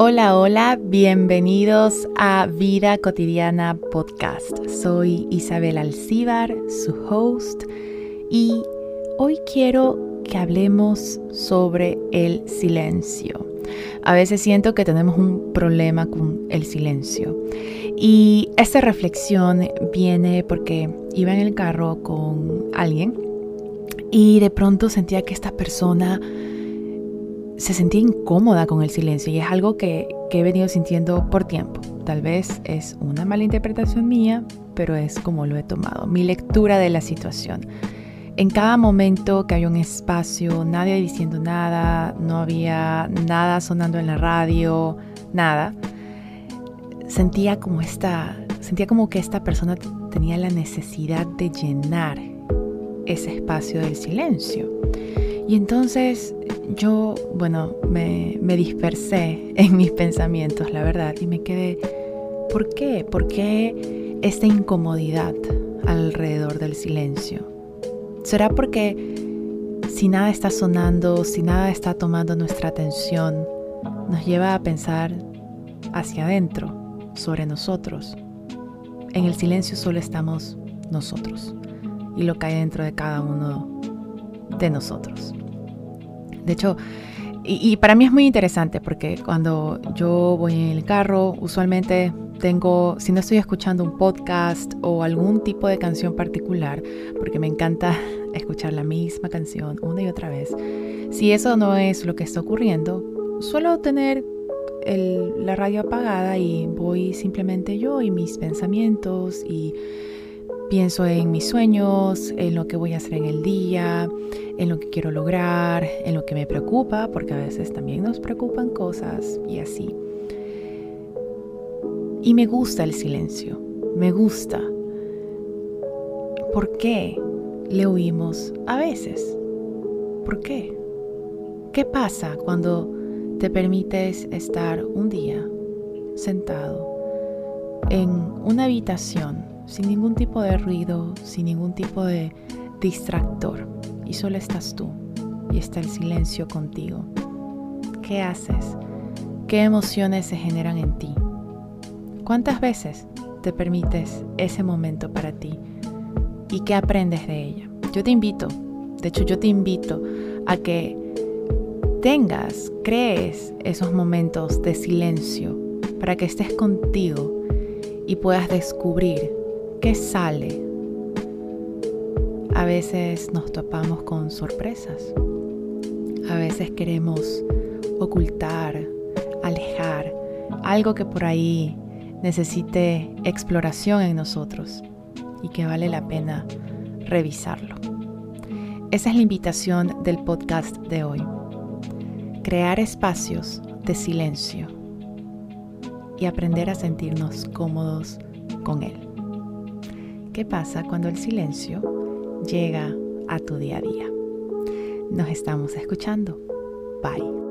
Hola, hola, bienvenidos a Vida Cotidiana Podcast. Soy Isabel Alcíbar, su host, y hoy quiero que hablemos sobre el silencio. A veces siento que tenemos un problema con el silencio. Y esta reflexión viene porque iba en el carro con alguien y de pronto sentía que esta persona se sentía incómoda con el silencio y es algo que, he venido sintiendo por tiempo. Tal vez es una mala interpretación mía, pero es como lo he tomado, mi lectura de la situación. En cada momento que había un espacio, nadie diciendo nada, no había nada sonando en la radio, nada, sentía como esta, sentía como que esta persona tenía la necesidad de llenar ese espacio del silencio. Y entonces yo, bueno, me, dispersé en mis pensamientos, la verdad, y me quedé, ¿por qué? ¿Por qué esta incomodidad alrededor del silencio? ¿Será porque si nada está sonando, si nada está tomando nuestra atención, nos lleva a pensar hacia adentro, sobre nosotros? En el silencio solo estamos nosotros y lo que hay dentro de cada uno de nosotros. De hecho, y, para mí es muy interesante porque cuando yo voy en el carro, usualmente tengo, si no estoy escuchando un podcast o algún tipo de canción particular, porque me encanta escuchar la misma canción una y otra vez, si eso no es lo que está ocurriendo, suelo tener la radio apagada y voy simplemente yo y mis pensamientos y Pienso en mis sueños, en lo que voy a hacer en el día, en lo que quiero lograr, en lo que me preocupa, porque a veces también nos preocupan cosas y así. Y me gusta el silencio, me gusta. ¿Por qué le oímos a veces? ¿Por qué? ¿Qué pasa cuando te permites estar un día sentado en una habitación sin ningún tipo de ruido, sin ningún tipo de distractor. Y solo estás tú y está el silencio contigo. ¿Qué haces? ¿Qué emociones se generan en ti? ¿Cuántas veces te permites ese momento para ti? ¿Y qué aprendes de ella? Yo te invito, de hecho yo te invito a que tengas, crees esos momentos de silencio para que estés contigo y puedas descubrir ¿Qué sale? A veces nos topamos con sorpresas. A veces queremos ocultar, alejar algo que por ahí necesite exploración en nosotros y que vale la pena revisarlo. Esa es la invitación del podcast de hoy. Crear espacios de silencio y aprender a sentirnos cómodos con él. ¿Qué pasa cuando el silencio llega a tu día a día? Nos estamos escuchando. Bye.